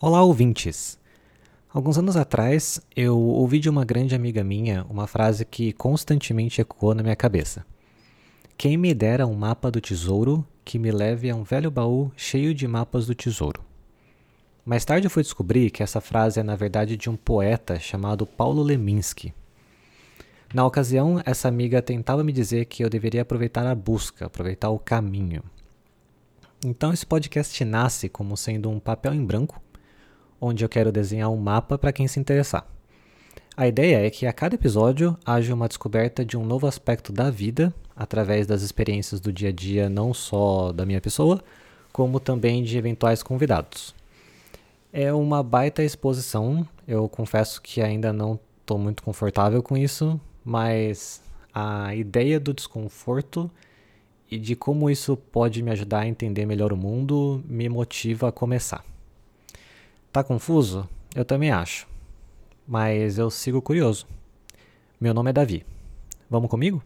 Olá, ouvintes! Alguns anos atrás, eu ouvi de uma grande amiga minha uma frase que constantemente ecoou na minha cabeça. Quem me dera um mapa do tesouro que me leve a um velho baú cheio de mapas do tesouro. Mais tarde eu fui descobrir que essa frase é na verdade de um poeta chamado Paulo Leminski. Na ocasião, essa amiga tentava me dizer que eu deveria aproveitar a busca, aproveitar o caminho. Então esse podcast nasce como sendo um papel em branco, onde eu quero desenhar um mapa para quem se interessar. A ideia é que a cada episódio haja uma descoberta de um novo aspecto da vida, através das experiências do dia a dia, não só da minha pessoa, como também de eventuais convidados. É uma baita exposição, eu confesso que ainda não estou muito confortável com isso, mas a ideia do desconforto e de como isso pode me ajudar a entender melhor o mundo me motiva a começar. Tá confuso? Eu também acho. Mas eu sigo curioso. Meu nome é Davi. Vamos comigo?